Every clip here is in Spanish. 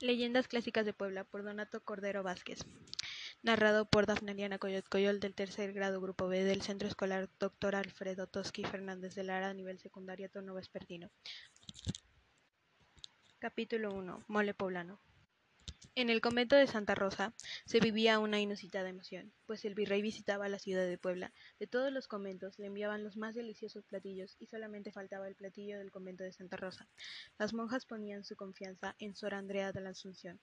Leyendas clásicas de Puebla por Donato Cordero Vázquez. Narrado por Dafnaliana Coyot Coyol del tercer grado Grupo B del Centro Escolar Dr. Alfredo Toski Fernández de Lara, nivel secundario Tono Vespertino. Capítulo 1. Mole Poblano. En el convento de Santa Rosa se vivía una inusitada emoción, pues el virrey visitaba la ciudad de Puebla. De todos los conventos le enviaban los más deliciosos platillos y solamente faltaba el platillo del convento de Santa Rosa. Las monjas ponían su confianza en Sor Andrea de la Asunción,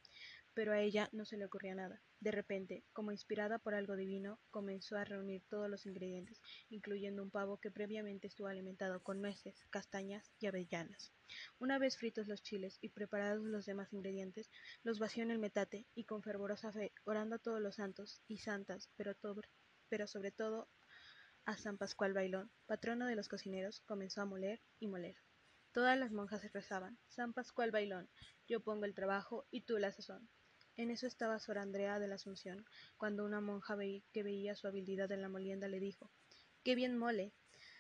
pero a ella no se le ocurría nada. De repente, como inspirada por algo divino, comenzó a reunir todos los ingredientes, incluyendo un pavo que previamente estuvo alimentado con nueces, castañas y avellanas. Una vez fritos los chiles y preparados los demás ingredientes, los vació en el metate y con fervorosa fe, orando a todos los santos y santas, pero, pero sobre todo a San Pascual Bailón, patrono de los cocineros, comenzó a moler y moler. Todas las monjas rezaban, San Pascual Bailón, yo pongo el trabajo y tú la sazón. En eso estaba Sor Andrea de la Asunción, cuando una monja que veía su habilidad en la molienda le dijo, ¡Qué bien mole!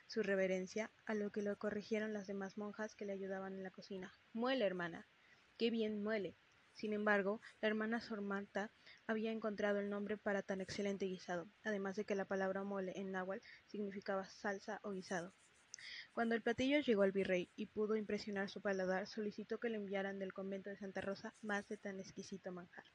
Su reverencia, a lo que lo corrigieron las demás monjas que le ayudaban en la cocina. ¡Muele, hermana! ¡Qué bien muele! Sin embargo, la hermana Sor Marta había encontrado el nombre para tan excelente guisado, además de que la palabra mole en náhuatl significaba salsa o guisado. Cuando el platillo llegó al virrey y pudo impresionar su paladar, solicitó que le enviaran del convento de Santa Rosa más de tan exquisito manjar.